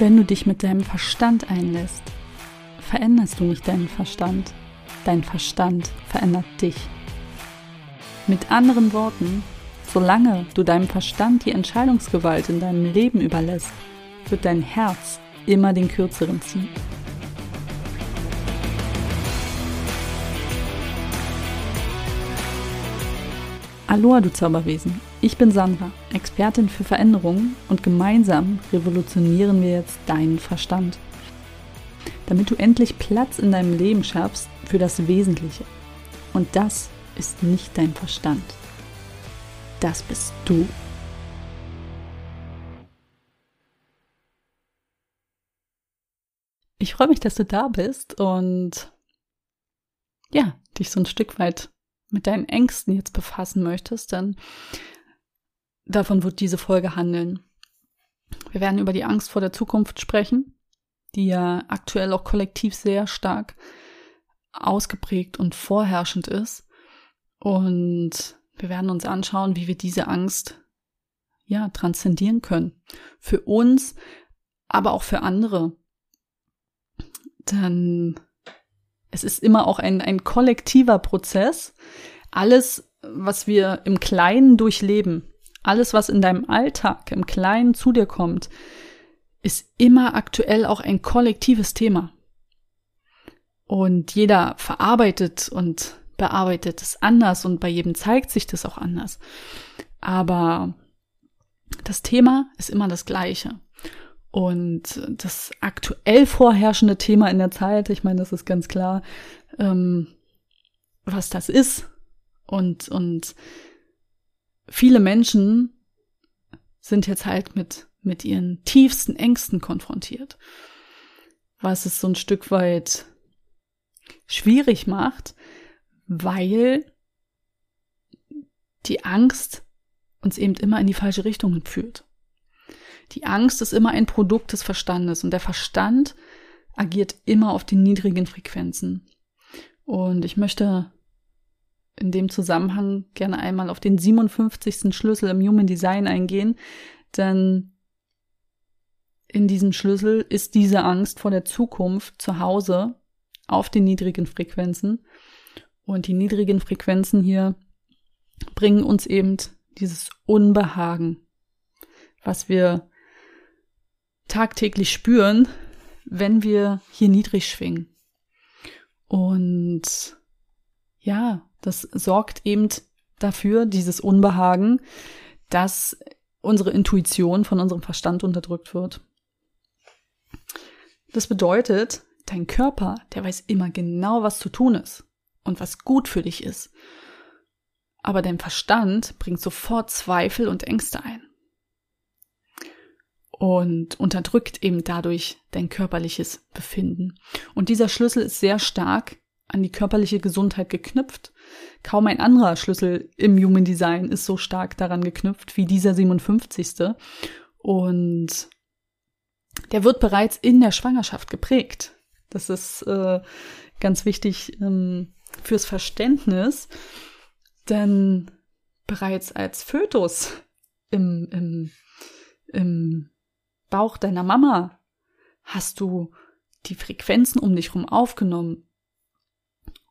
Wenn du dich mit deinem Verstand einlässt, veränderst du nicht deinen Verstand. Dein Verstand verändert dich. Mit anderen Worten, solange du deinem Verstand die Entscheidungsgewalt in deinem Leben überlässt, wird dein Herz immer den kürzeren ziehen. Aloha, du Zauberwesen. Ich bin Sandra, Expertin für Veränderungen und gemeinsam revolutionieren wir jetzt deinen Verstand. Damit du endlich Platz in deinem Leben schaffst für das Wesentliche. Und das ist nicht dein Verstand. Das bist du. Ich freue mich, dass du da bist und ja, dich so ein Stück weit mit deinen Ängsten jetzt befassen möchtest, dann davon wird diese Folge handeln. Wir werden über die Angst vor der Zukunft sprechen, die ja aktuell auch kollektiv sehr stark ausgeprägt und vorherrschend ist. Und wir werden uns anschauen, wie wir diese Angst ja transzendieren können. Für uns, aber auch für andere. Denn es ist immer auch ein, ein kollektiver Prozess. Alles, was wir im Kleinen durchleben, alles, was in deinem Alltag im Kleinen zu dir kommt, ist immer aktuell auch ein kollektives Thema. Und jeder verarbeitet und bearbeitet es anders und bei jedem zeigt sich das auch anders. Aber das Thema ist immer das gleiche. Und das aktuell vorherrschende Thema in der Zeit, ich meine, das ist ganz klar, ähm, was das ist. Und, und viele Menschen sind jetzt halt mit, mit ihren tiefsten Ängsten konfrontiert. Was es so ein Stück weit schwierig macht, weil die Angst uns eben immer in die falsche Richtung führt. Die Angst ist immer ein Produkt des Verstandes und der Verstand agiert immer auf den niedrigen Frequenzen. Und ich möchte in dem Zusammenhang gerne einmal auf den 57. Schlüssel im Human Design eingehen, denn in diesem Schlüssel ist diese Angst vor der Zukunft zu Hause auf den niedrigen Frequenzen. Und die niedrigen Frequenzen hier bringen uns eben dieses Unbehagen, was wir tagtäglich spüren, wenn wir hier niedrig schwingen. Und ja, das sorgt eben dafür, dieses Unbehagen, dass unsere Intuition von unserem Verstand unterdrückt wird. Das bedeutet, dein Körper, der weiß immer genau, was zu tun ist und was gut für dich ist. Aber dein Verstand bringt sofort Zweifel und Ängste ein und unterdrückt eben dadurch dein körperliches Befinden. Und dieser Schlüssel ist sehr stark an die körperliche Gesundheit geknüpft. Kaum ein anderer Schlüssel im Human Design ist so stark daran geknüpft wie dieser 57. Und der wird bereits in der Schwangerschaft geprägt. Das ist äh, ganz wichtig ähm, fürs Verständnis, denn bereits als Fötus im, im, im Bauch deiner Mama hast du die Frequenzen um dich herum aufgenommen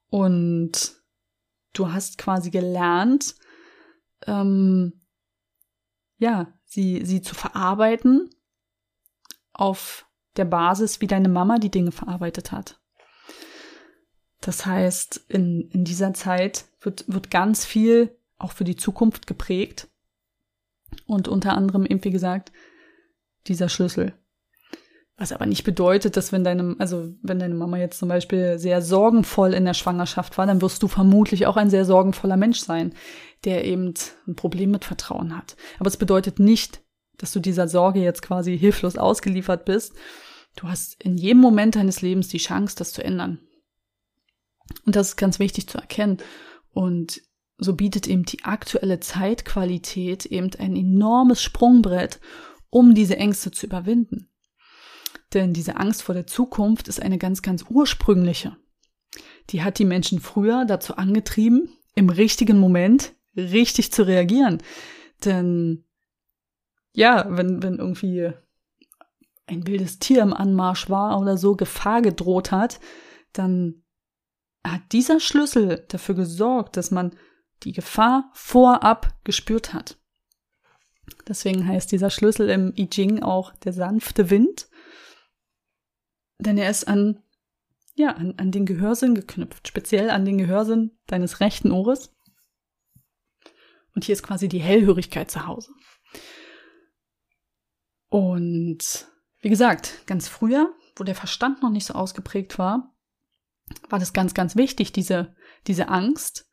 und du hast quasi gelernt, ähm, ja, sie, sie zu verarbeiten auf der Basis, wie deine Mama die Dinge verarbeitet hat. Das heißt, in, in dieser Zeit wird, wird ganz viel auch für die Zukunft geprägt. Und unter anderem eben, wie gesagt, dieser Schlüssel. Was aber nicht bedeutet, dass wenn deine, also wenn deine Mama jetzt zum Beispiel sehr sorgenvoll in der Schwangerschaft war, dann wirst du vermutlich auch ein sehr sorgenvoller Mensch sein, der eben ein Problem mit Vertrauen hat. Aber es bedeutet nicht, dass du dieser Sorge jetzt quasi hilflos ausgeliefert bist. Du hast in jedem Moment deines Lebens die Chance, das zu ändern. Und das ist ganz wichtig zu erkennen. Und so bietet eben die aktuelle Zeitqualität eben ein enormes Sprungbrett, um diese Ängste zu überwinden. Denn diese Angst vor der Zukunft ist eine ganz, ganz ursprüngliche. Die hat die Menschen früher dazu angetrieben, im richtigen Moment richtig zu reagieren. Denn ja, wenn, wenn irgendwie ein wildes Tier im Anmarsch war oder so Gefahr gedroht hat, dann hat dieser Schlüssel dafür gesorgt, dass man die Gefahr vorab gespürt hat. Deswegen heißt dieser Schlüssel im I Ching auch der sanfte Wind, denn er ist an, ja, an, an den Gehörsinn geknüpft, speziell an den Gehörsinn deines rechten Ohres. Und hier ist quasi die Hellhörigkeit zu Hause. Und wie gesagt, ganz früher, wo der Verstand noch nicht so ausgeprägt war, war das ganz, ganz wichtig, diese, diese Angst,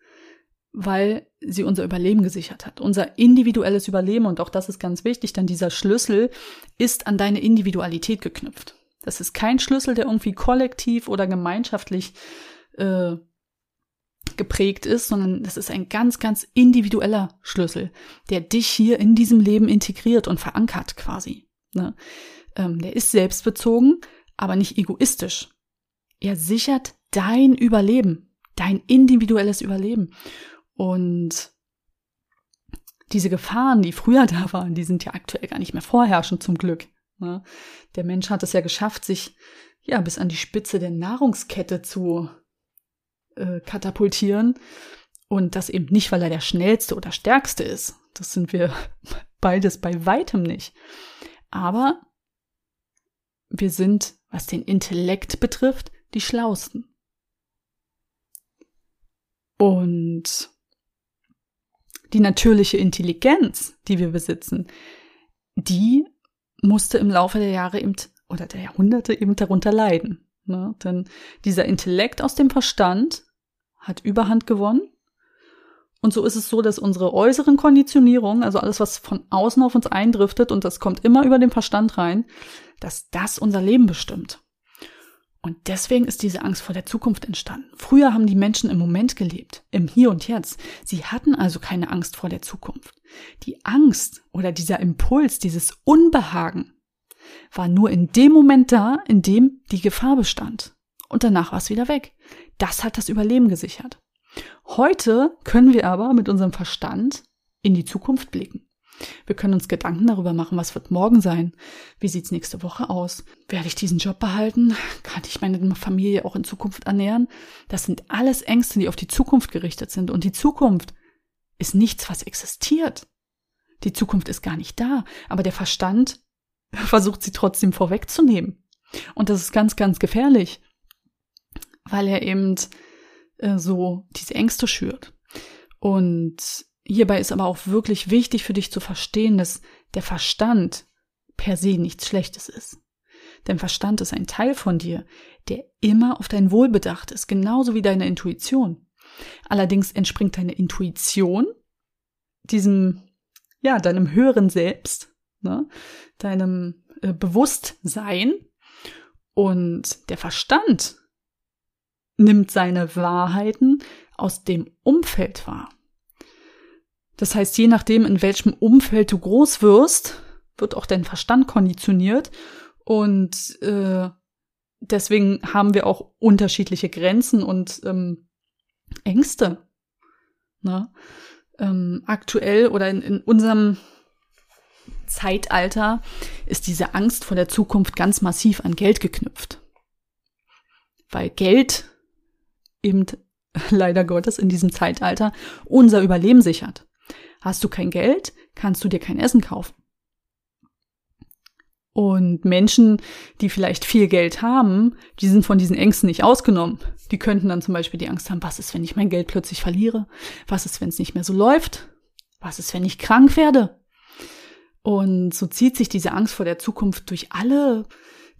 weil sie unser Überleben gesichert hat. Unser individuelles Überleben, und auch das ist ganz wichtig, denn dieser Schlüssel ist an deine Individualität geknüpft. Das ist kein Schlüssel, der irgendwie kollektiv oder gemeinschaftlich äh, geprägt ist, sondern das ist ein ganz, ganz individueller Schlüssel, der dich hier in diesem Leben integriert und verankert quasi. Ne? Ähm, der ist selbstbezogen, aber nicht egoistisch. Er sichert dein Überleben, dein individuelles Überleben. Und diese Gefahren, die früher da waren, die sind ja aktuell gar nicht mehr vorherrschend zum Glück. Ne? Der Mensch hat es ja geschafft, sich ja bis an die Spitze der Nahrungskette zu äh, katapultieren. Und das eben nicht, weil er der schnellste oder stärkste ist. Das sind wir beides bei weitem nicht. Aber wir sind, was den Intellekt betrifft, die Schlausten. Und die natürliche Intelligenz, die wir besitzen, die musste im Laufe der Jahre eben oder der Jahrhunderte eben darunter leiden. Ne? Denn dieser Intellekt aus dem Verstand hat Überhand gewonnen. Und so ist es so, dass unsere äußeren Konditionierungen, also alles, was von außen auf uns eindriftet und das kommt immer über den Verstand rein, dass das unser Leben bestimmt. Und deswegen ist diese Angst vor der Zukunft entstanden. Früher haben die Menschen im Moment gelebt, im Hier und Jetzt. Sie hatten also keine Angst vor der Zukunft. Die Angst oder dieser Impuls, dieses Unbehagen war nur in dem Moment da, in dem die Gefahr bestand. Und danach war es wieder weg. Das hat das Überleben gesichert. Heute können wir aber mit unserem Verstand in die Zukunft blicken. Wir können uns Gedanken darüber machen, was wird morgen sein? Wie sieht's nächste Woche aus? Werde ich diesen Job behalten? Kann ich meine Familie auch in Zukunft ernähren? Das sind alles Ängste, die auf die Zukunft gerichtet sind. Und die Zukunft ist nichts, was existiert. Die Zukunft ist gar nicht da. Aber der Verstand versucht sie trotzdem vorwegzunehmen. Und das ist ganz, ganz gefährlich, weil er eben äh, so diese Ängste schürt. Und Hierbei ist aber auch wirklich wichtig für dich zu verstehen, dass der Verstand per se nichts Schlechtes ist. Denn Verstand ist ein Teil von dir, der immer auf dein Wohl bedacht ist, genauso wie deine Intuition. Allerdings entspringt deine Intuition diesem, ja, deinem höheren Selbst, ne, deinem äh, Bewusstsein und der Verstand nimmt seine Wahrheiten aus dem Umfeld wahr. Das heißt, je nachdem, in welchem Umfeld du groß wirst, wird auch dein Verstand konditioniert. Und äh, deswegen haben wir auch unterschiedliche Grenzen und ähm, Ängste. Ne? Ähm, aktuell oder in, in unserem Zeitalter ist diese Angst vor der Zukunft ganz massiv an Geld geknüpft. Weil Geld eben leider Gottes in diesem Zeitalter unser Überleben sichert. Hast du kein Geld, kannst du dir kein Essen kaufen. Und Menschen, die vielleicht viel Geld haben, die sind von diesen Ängsten nicht ausgenommen. Die könnten dann zum Beispiel die Angst haben, was ist, wenn ich mein Geld plötzlich verliere? Was ist, wenn es nicht mehr so läuft? Was ist, wenn ich krank werde? Und so zieht sich diese Angst vor der Zukunft durch alle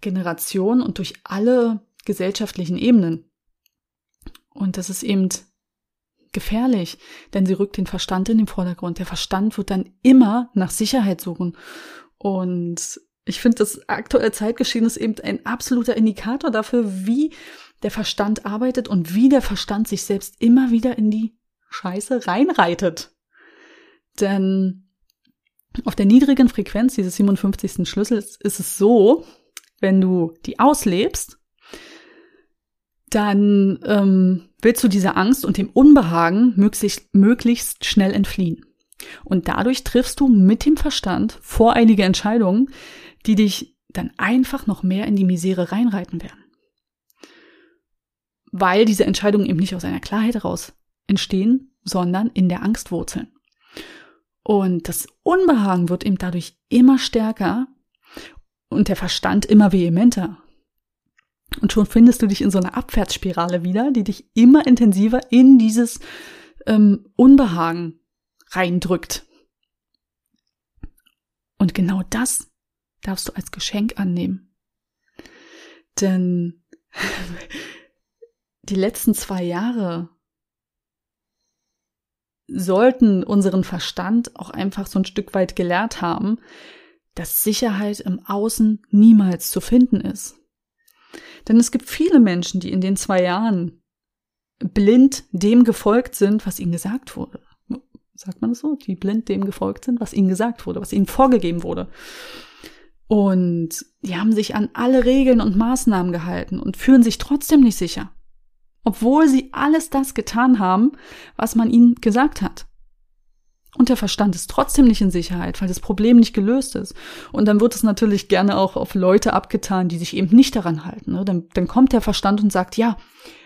Generationen und durch alle gesellschaftlichen Ebenen. Und das ist eben gefährlich, denn sie rückt den Verstand in den Vordergrund. Der Verstand wird dann immer nach Sicherheit suchen. Und ich finde, das aktuelle Zeitgeschehen ist eben ein absoluter Indikator dafür, wie der Verstand arbeitet und wie der Verstand sich selbst immer wieder in die Scheiße reinreitet. Denn auf der niedrigen Frequenz dieses 57. Schlüssels ist es so, wenn du die auslebst, dann ähm, willst du dieser Angst und dem Unbehagen möglichst, möglichst schnell entfliehen. Und dadurch triffst du mit dem Verstand voreilige Entscheidungen, die dich dann einfach noch mehr in die Misere reinreiten werden. Weil diese Entscheidungen eben nicht aus einer Klarheit heraus entstehen, sondern in der Angst wurzeln. Und das Unbehagen wird eben dadurch immer stärker und der Verstand immer vehementer. Und schon findest du dich in so einer Abwärtsspirale wieder, die dich immer intensiver in dieses ähm, Unbehagen reindrückt. Und genau das darfst du als Geschenk annehmen. Denn die letzten zwei Jahre sollten unseren Verstand auch einfach so ein Stück weit gelehrt haben, dass Sicherheit im Außen niemals zu finden ist. Denn es gibt viele Menschen, die in den zwei Jahren blind dem gefolgt sind, was ihnen gesagt wurde. Sagt man das so? Die blind dem gefolgt sind, was ihnen gesagt wurde, was ihnen vorgegeben wurde. Und die haben sich an alle Regeln und Maßnahmen gehalten und fühlen sich trotzdem nicht sicher obwohl sie alles das getan haben, was man ihnen gesagt hat. Und der Verstand ist trotzdem nicht in Sicherheit, weil das Problem nicht gelöst ist. Und dann wird es natürlich gerne auch auf Leute abgetan, die sich eben nicht daran halten. Ne? Dann, dann kommt der Verstand und sagt, ja,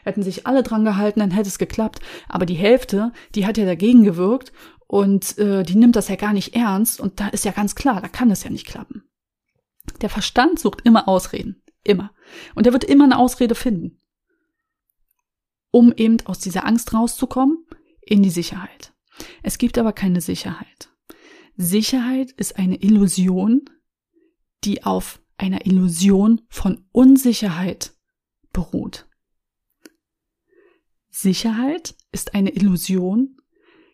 hätten sich alle dran gehalten, dann hätte es geklappt. Aber die Hälfte, die hat ja dagegen gewirkt und äh, die nimmt das ja gar nicht ernst. Und da ist ja ganz klar, da kann es ja nicht klappen. Der Verstand sucht immer Ausreden. Immer. Und er wird immer eine Ausrede finden um eben aus dieser Angst rauszukommen in die Sicherheit. Es gibt aber keine Sicherheit. Sicherheit ist eine Illusion, die auf einer Illusion von Unsicherheit beruht. Sicherheit ist eine Illusion,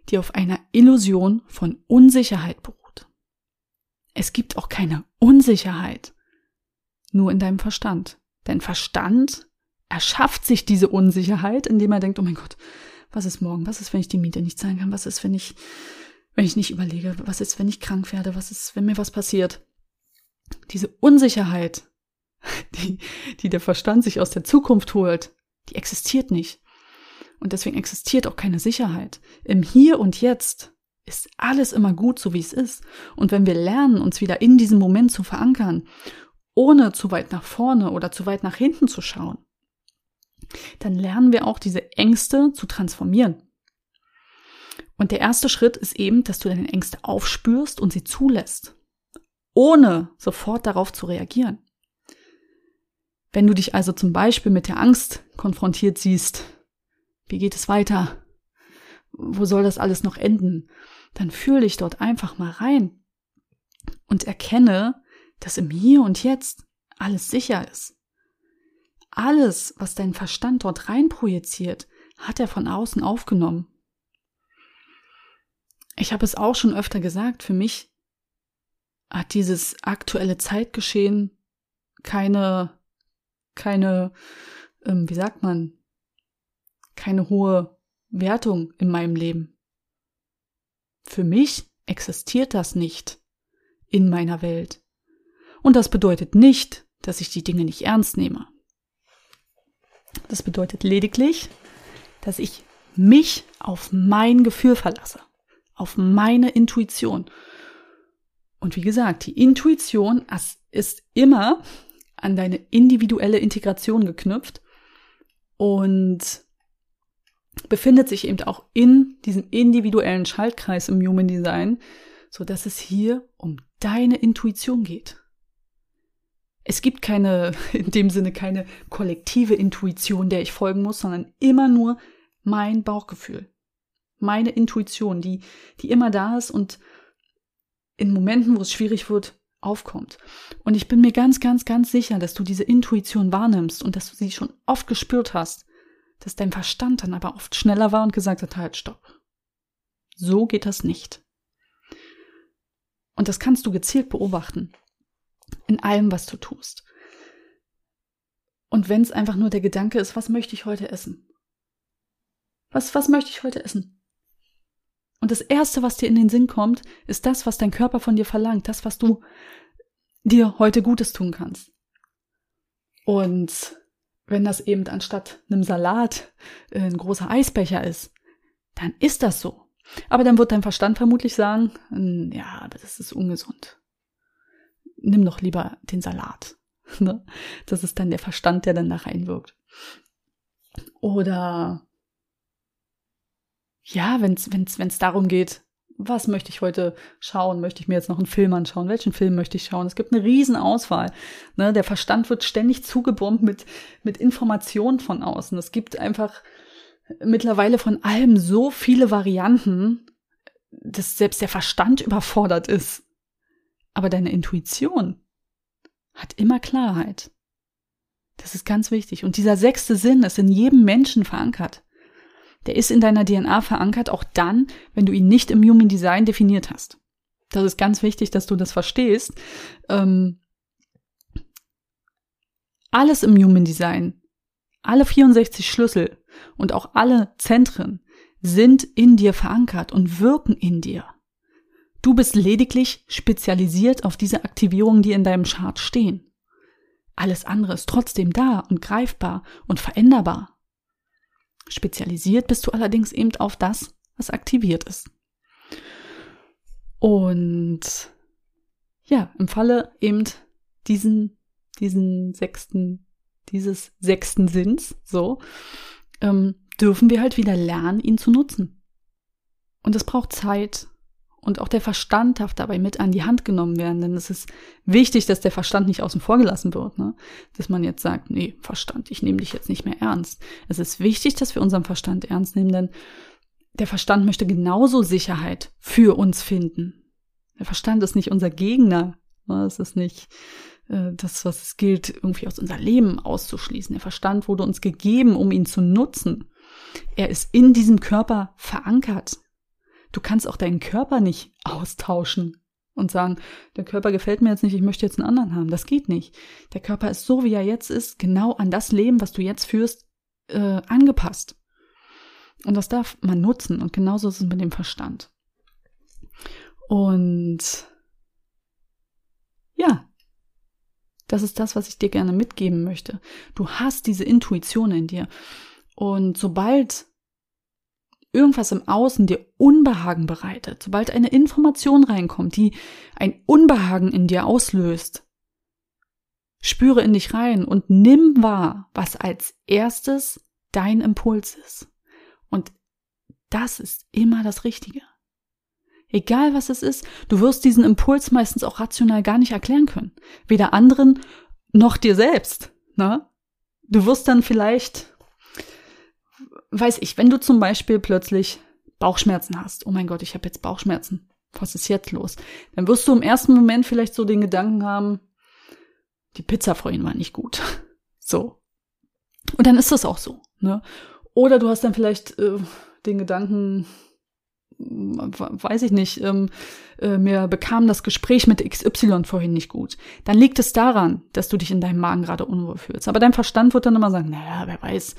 die auf einer Illusion von Unsicherheit beruht. Es gibt auch keine Unsicherheit, nur in deinem Verstand. Dein Verstand erschafft sich diese Unsicherheit, indem er denkt, oh mein Gott, was ist morgen? Was ist, wenn ich die Miete nicht zahlen kann? Was ist, wenn ich, wenn ich nicht überlege? Was ist, wenn ich krank werde? Was ist, wenn mir was passiert? Diese Unsicherheit, die, die der Verstand sich aus der Zukunft holt, die existiert nicht. Und deswegen existiert auch keine Sicherheit. Im Hier und Jetzt ist alles immer gut, so wie es ist. Und wenn wir lernen, uns wieder in diesem Moment zu verankern, ohne zu weit nach vorne oder zu weit nach hinten zu schauen, dann lernen wir auch diese Ängste zu transformieren. Und der erste Schritt ist eben, dass du deine Ängste aufspürst und sie zulässt, ohne sofort darauf zu reagieren. Wenn du dich also zum Beispiel mit der Angst konfrontiert siehst, wie geht es weiter? Wo soll das alles noch enden? Dann fühl dich dort einfach mal rein und erkenne, dass im Hier und Jetzt alles sicher ist. Alles, was dein Verstand dort reinprojiziert, hat er von außen aufgenommen. Ich habe es auch schon öfter gesagt, für mich hat dieses aktuelle Zeitgeschehen keine, keine, ähm, wie sagt man, keine hohe Wertung in meinem Leben. Für mich existiert das nicht in meiner Welt. Und das bedeutet nicht, dass ich die Dinge nicht ernst nehme. Das bedeutet lediglich, dass ich mich auf mein Gefühl verlasse, auf meine Intuition. Und wie gesagt, die Intuition ist immer an deine individuelle Integration geknüpft und befindet sich eben auch in diesem individuellen Schaltkreis im Human Design, so dass es hier um deine Intuition geht. Es gibt keine, in dem Sinne keine kollektive Intuition, der ich folgen muss, sondern immer nur mein Bauchgefühl. Meine Intuition, die, die immer da ist und in Momenten, wo es schwierig wird, aufkommt. Und ich bin mir ganz, ganz, ganz sicher, dass du diese Intuition wahrnimmst und dass du sie schon oft gespürt hast, dass dein Verstand dann aber oft schneller war und gesagt hat, halt, stopp. So geht das nicht. Und das kannst du gezielt beobachten in allem, was du tust. Und wenn es einfach nur der Gedanke ist, was möchte ich heute essen? Was, was möchte ich heute essen? Und das Erste, was dir in den Sinn kommt, ist das, was dein Körper von dir verlangt, das, was du dir heute Gutes tun kannst. Und wenn das eben anstatt einem Salat äh, ein großer Eisbecher ist, dann ist das so. Aber dann wird dein Verstand vermutlich sagen, hm, ja, das ist ungesund nimm doch lieber den Salat. Ne? Das ist dann der Verstand, der dann da reinwirkt. Oder ja, wenn es wenn's, wenn's darum geht, was möchte ich heute schauen? Möchte ich mir jetzt noch einen Film anschauen? Welchen Film möchte ich schauen? Es gibt eine riesen Auswahl. Ne? Der Verstand wird ständig zugebombt mit, mit Informationen von außen. Es gibt einfach mittlerweile von allem so viele Varianten, dass selbst der Verstand überfordert ist. Aber deine Intuition hat immer Klarheit. Das ist ganz wichtig. Und dieser sechste Sinn ist in jedem Menschen verankert. Der ist in deiner DNA verankert, auch dann, wenn du ihn nicht im Human Design definiert hast. Das ist ganz wichtig, dass du das verstehst. Ähm, alles im Human Design, alle 64 Schlüssel und auch alle Zentren sind in dir verankert und wirken in dir. Du bist lediglich spezialisiert auf diese Aktivierungen, die in deinem Chart stehen. Alles andere ist trotzdem da und greifbar und veränderbar. Spezialisiert bist du allerdings eben auf das, was aktiviert ist. Und ja, im Falle eben diesen, diesen sechsten, dieses sechsten Sinns, so, ähm, dürfen wir halt wieder lernen, ihn zu nutzen. Und es braucht Zeit und auch der Verstand darf dabei mit an die Hand genommen werden, denn es ist wichtig, dass der Verstand nicht außen vor gelassen wird, ne? dass man jetzt sagt, nee, Verstand, ich nehme dich jetzt nicht mehr ernst. Es ist wichtig, dass wir unseren Verstand ernst nehmen, denn der Verstand möchte genauso Sicherheit für uns finden. Der Verstand ist nicht unser Gegner, ne? es ist nicht äh, das, was es gilt, irgendwie aus unser Leben auszuschließen. Der Verstand wurde uns gegeben, um ihn zu nutzen. Er ist in diesem Körper verankert. Du kannst auch deinen Körper nicht austauschen und sagen, der Körper gefällt mir jetzt nicht, ich möchte jetzt einen anderen haben. Das geht nicht. Der Körper ist so, wie er jetzt ist, genau an das Leben, was du jetzt führst, äh, angepasst. Und das darf man nutzen. Und genauso ist es mit dem Verstand. Und ja, das ist das, was ich dir gerne mitgeben möchte. Du hast diese Intuition in dir. Und sobald irgendwas im Außen dir Unbehagen bereitet, sobald eine Information reinkommt, die ein Unbehagen in dir auslöst, spüre in dich rein und nimm wahr, was als erstes dein Impuls ist. Und das ist immer das Richtige. Egal was es ist, du wirst diesen Impuls meistens auch rational gar nicht erklären können. Weder anderen noch dir selbst. Ne? Du wirst dann vielleicht weiß ich, wenn du zum Beispiel plötzlich Bauchschmerzen hast, oh mein Gott, ich habe jetzt Bauchschmerzen, was ist jetzt los? Dann wirst du im ersten Moment vielleicht so den Gedanken haben, die Pizza vorhin war nicht gut. So. Und dann ist das auch so. Ne? Oder du hast dann vielleicht äh, den Gedanken, weiß ich nicht, ähm, äh, mir bekam das Gespräch mit XY vorhin nicht gut. Dann liegt es daran, dass du dich in deinem Magen gerade unwohl fühlst. Aber dein Verstand wird dann immer sagen, naja, wer weiß,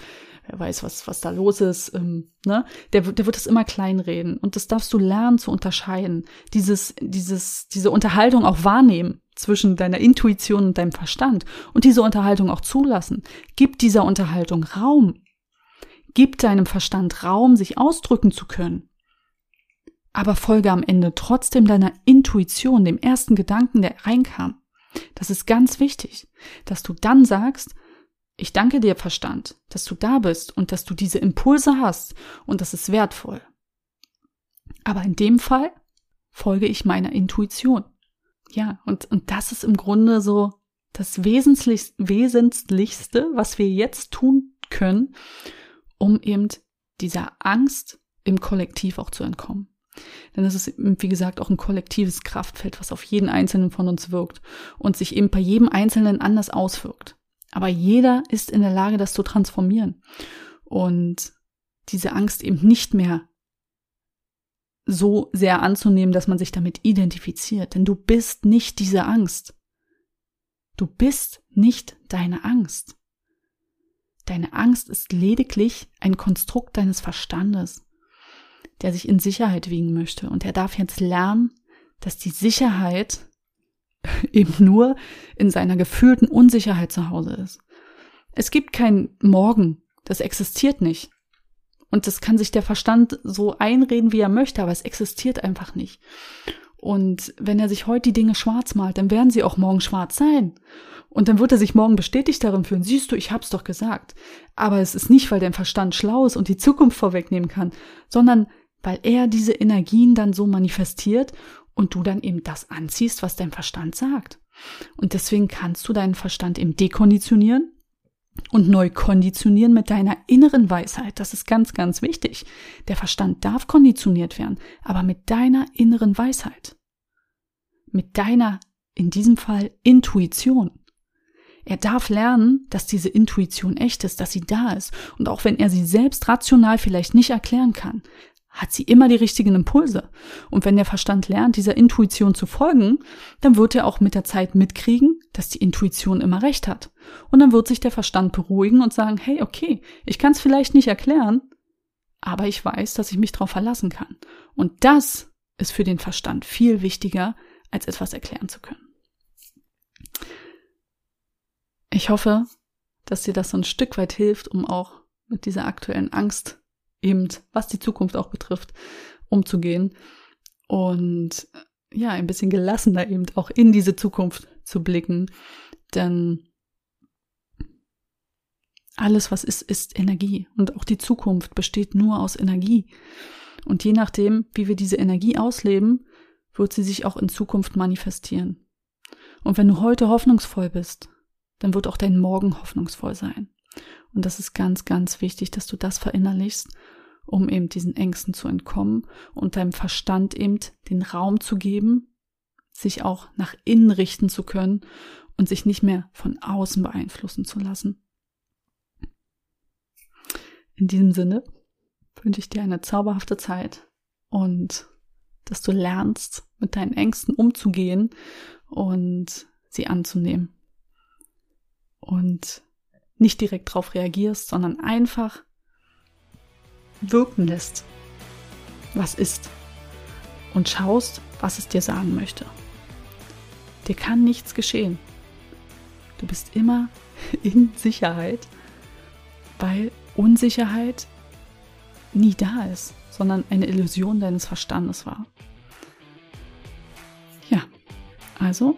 wer weiß, was, was da los ist, ähm, ne? Der, der wird es immer kleinreden. Und das darfst du lernen zu unterscheiden. Dieses, dieses, diese Unterhaltung auch wahrnehmen zwischen deiner Intuition und deinem Verstand und diese Unterhaltung auch zulassen. Gib dieser Unterhaltung Raum. Gib deinem Verstand Raum, sich ausdrücken zu können. Aber folge am Ende trotzdem deiner Intuition, dem ersten Gedanken, der reinkam. Das ist ganz wichtig, dass du dann sagst, ich danke dir, Verstand, dass du da bist und dass du diese Impulse hast und das ist wertvoll. Aber in dem Fall folge ich meiner Intuition. Ja, und, und das ist im Grunde so das Wesentlichste, was wir jetzt tun können, um eben dieser Angst im Kollektiv auch zu entkommen. Denn es ist, wie gesagt, auch ein kollektives Kraftfeld, was auf jeden Einzelnen von uns wirkt und sich eben bei jedem Einzelnen anders auswirkt. Aber jeder ist in der Lage, das zu transformieren und diese Angst eben nicht mehr so sehr anzunehmen, dass man sich damit identifiziert. Denn du bist nicht diese Angst. Du bist nicht deine Angst. Deine Angst ist lediglich ein Konstrukt deines Verstandes, der sich in Sicherheit wiegen möchte. Und er darf jetzt lernen, dass die Sicherheit eben nur in seiner gefühlten Unsicherheit zu Hause ist. Es gibt kein Morgen, das existiert nicht. Und das kann sich der Verstand so einreden, wie er möchte, aber es existiert einfach nicht. Und wenn er sich heute die Dinge schwarz malt, dann werden sie auch morgen schwarz sein. Und dann wird er sich morgen bestätigt darin fühlen. Siehst du, ich hab's doch gesagt. Aber es ist nicht, weil dein Verstand schlau ist und die Zukunft vorwegnehmen kann, sondern weil er diese Energien dann so manifestiert und du dann eben das anziehst, was dein Verstand sagt. Und deswegen kannst du deinen Verstand eben dekonditionieren und neu konditionieren mit deiner inneren Weisheit. Das ist ganz, ganz wichtig. Der Verstand darf konditioniert werden, aber mit deiner inneren Weisheit. Mit deiner, in diesem Fall, Intuition. Er darf lernen, dass diese Intuition echt ist, dass sie da ist. Und auch wenn er sie selbst rational vielleicht nicht erklären kann, hat sie immer die richtigen Impulse. Und wenn der Verstand lernt, dieser Intuition zu folgen, dann wird er auch mit der Zeit mitkriegen, dass die Intuition immer recht hat. Und dann wird sich der Verstand beruhigen und sagen, hey, okay, ich kann es vielleicht nicht erklären, aber ich weiß, dass ich mich darauf verlassen kann. Und das ist für den Verstand viel wichtiger, als etwas erklären zu können. Ich hoffe, dass dir das so ein Stück weit hilft, um auch mit dieser aktuellen Angst eben, was die Zukunft auch betrifft, umzugehen und ja, ein bisschen gelassener eben auch in diese Zukunft zu blicken, denn alles, was ist, ist Energie und auch die Zukunft besteht nur aus Energie. Und je nachdem, wie wir diese Energie ausleben, wird sie sich auch in Zukunft manifestieren. Und wenn du heute hoffnungsvoll bist, dann wird auch dein Morgen hoffnungsvoll sein. Und das ist ganz, ganz wichtig, dass du das verinnerlichst, um eben diesen Ängsten zu entkommen und deinem Verstand eben den Raum zu geben, sich auch nach innen richten zu können und sich nicht mehr von außen beeinflussen zu lassen. In diesem Sinne wünsche ich dir eine zauberhafte Zeit und dass du lernst, mit deinen Ängsten umzugehen und sie anzunehmen und nicht direkt darauf reagierst, sondern einfach wirken lässt, was ist und schaust, was es dir sagen möchte. Dir kann nichts geschehen. Du bist immer in Sicherheit, weil Unsicherheit nie da ist, sondern eine Illusion deines Verstandes war. Ja, also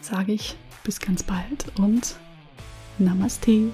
sage ich bis ganz bald und Namaste.